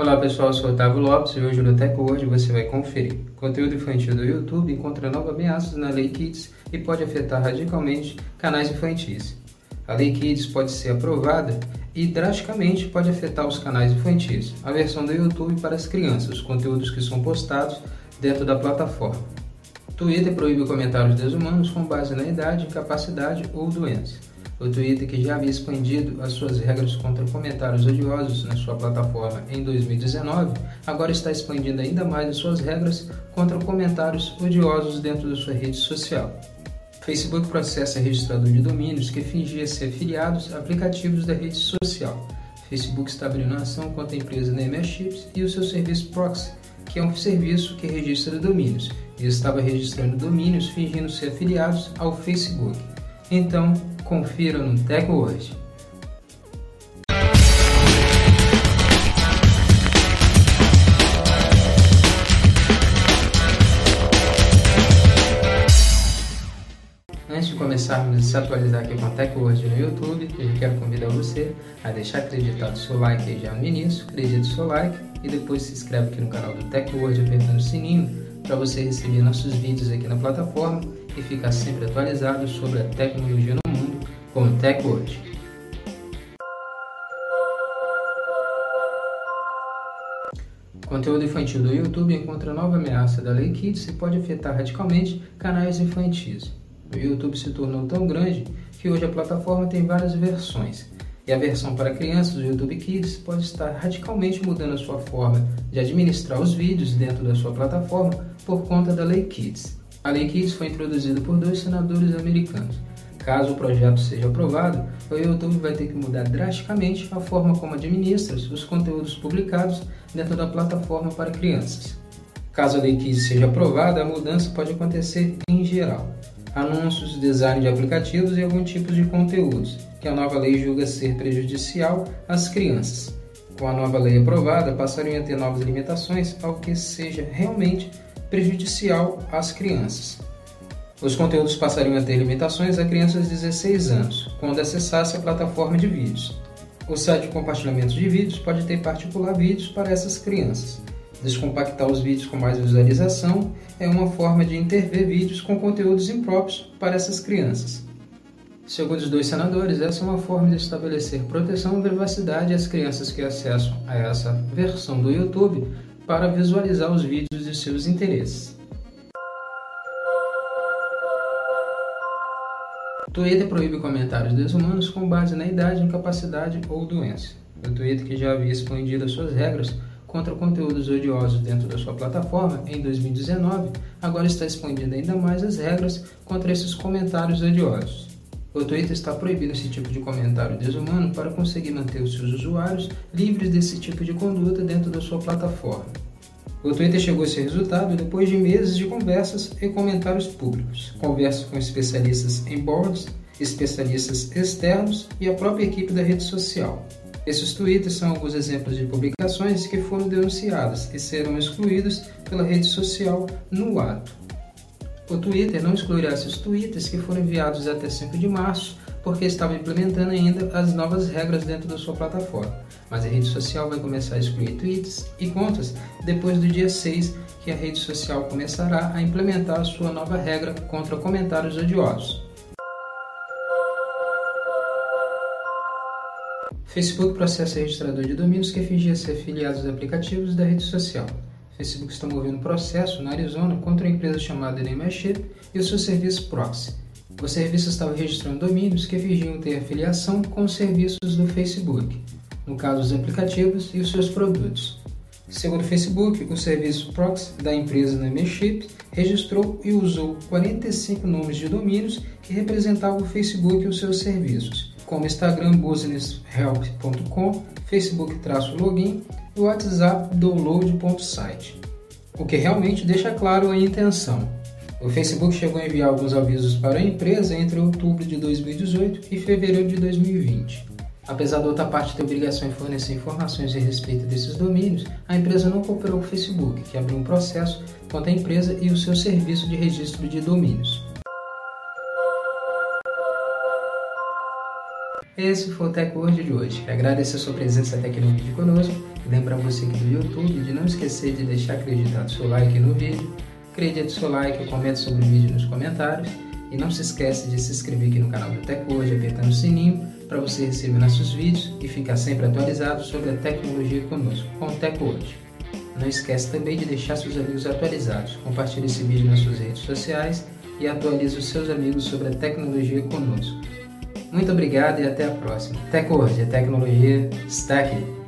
Olá pessoal, eu sou Otávio Lopes e hoje no TechWord você vai conferir. Conteúdo infantil do YouTube encontra novas ameaças na Lei Kids e pode afetar radicalmente canais infantis. A Lei Kids pode ser aprovada e drasticamente pode afetar os canais infantis, a versão do YouTube para as crianças, os conteúdos que são postados dentro da plataforma. Twitter proíbe comentários desumanos com base na idade, capacidade ou doença. O Twitter, que já havia expandido as suas regras contra comentários odiosos na sua plataforma em 2019, agora está expandindo ainda mais as suas regras contra comentários odiosos dentro da sua rede social. Facebook processa registrador de domínios que fingia ser afiliados a aplicativos da rede social. Facebook está abrindo ação contra a empresa Chips e o seu serviço Proxy, que é um serviço que registra domínios, e estava registrando domínios fingindo ser afiliados ao Facebook. Então, confira no Teco hoje. Antes de começarmos a se atualizar aqui com a TecWord no YouTube, eu quero convidar você a deixar acreditado seu like já no início, acredite seu like e depois se inscreve aqui no canal do TecWord apertando o sininho para você receber nossos vídeos aqui na plataforma e ficar sempre atualizado sobre a tecnologia no com. Conteúdo infantil do YouTube encontra nova ameaça da Lei Kids e pode afetar radicalmente canais infantis. O YouTube se tornou tão grande que hoje a plataforma tem várias versões. E a versão para crianças do YouTube Kids pode estar radicalmente mudando a sua forma de administrar os vídeos dentro da sua plataforma por conta da Lei Kids. A Lei Kids foi introduzida por dois senadores americanos, Caso o projeto seja aprovado, o YouTube vai ter que mudar drasticamente a forma como administra os conteúdos publicados dentro da plataforma para crianças. Caso a lei 15 seja aprovada, a mudança pode acontecer em geral. Anúncios, design de aplicativos e algum tipo de conteúdos, que a nova lei julga ser prejudicial às crianças. Com a nova lei aprovada, passariam a ter novas limitações ao que seja realmente prejudicial às crianças. Os conteúdos passariam a ter limitações a crianças de 16 anos, quando acessasse a plataforma de vídeos. O site de compartilhamento de vídeos pode ter particular vídeos para essas crianças. Descompactar os vídeos com mais visualização é uma forma de intervir vídeos com conteúdos impróprios para essas crianças. Segundo os dois senadores, essa é uma forma de estabelecer proteção e privacidade às crianças que acessam a essa versão do YouTube para visualizar os vídeos de seus interesses. Twitter proíbe comentários desumanos com base na idade, incapacidade ou doença. O Twitter, que já havia expandido as suas regras contra conteúdos odiosos dentro da sua plataforma em 2019, agora está expandindo ainda mais as regras contra esses comentários odiosos. O Twitter está proibindo esse tipo de comentário desumano para conseguir manter os seus usuários livres desse tipo de conduta dentro da sua plataforma. O Twitter chegou a esse resultado depois de meses de conversas e comentários públicos, conversas com especialistas em boards, especialistas externos e a própria equipe da rede social. Esses tweets são alguns exemplos de publicações que foram denunciadas e serão excluídos pela rede social no ato. O Twitter não excluirá esses tweets que foram enviados até 5 de março porque estava implementando ainda as novas regras dentro da sua plataforma. Mas a rede social vai começar a excluir tweets e contas depois do dia 6, que a rede social começará a implementar a sua nova regra contra comentários odiosos. Facebook processa registrador de domínios que fingia ser afiliados a aplicativos da rede social. Facebook está movendo processo na Arizona contra uma empresa chamada Nameship e o seu serviço Proxy. O serviço estava registrando domínios que fingiam ter afiliação com os serviços do Facebook, no caso os aplicativos e os seus produtos. Segundo o Facebook, o serviço Proxy da empresa Membership registrou e usou 45 nomes de domínios que representavam o Facebook e os seus serviços, como Instagram businesshelp.com, Facebook-login e WhatsApp download.site, o que realmente deixa claro a intenção o Facebook chegou a enviar alguns avisos para a empresa entre outubro de 2018 e fevereiro de 2020. Apesar da outra parte ter obrigação em fornecer informações a respeito desses domínios, a empresa não cooperou com o Facebook, que abriu um processo contra a empresa e o seu serviço de registro de domínios. Esse foi o TechWord de hoje. Agradeço a sua presença até aqui no vídeo conosco Lembrar você aqui do YouTube de não esquecer de deixar acreditado seu like no vídeo, acredite seu like, comente sobre o vídeo nos comentários e não se esqueça de se inscrever aqui no canal do Tec Hoje, apertando o sininho para você receber nossos vídeos e ficar sempre atualizado sobre a tecnologia conosco, com o Tec Hoje. Não esqueça também de deixar seus amigos atualizados. Compartilhe esse vídeo nas suas redes sociais e atualize os seus amigos sobre a tecnologia conosco. Muito obrigado e até a próxima. Tec Hoje, a tecnologia está aqui.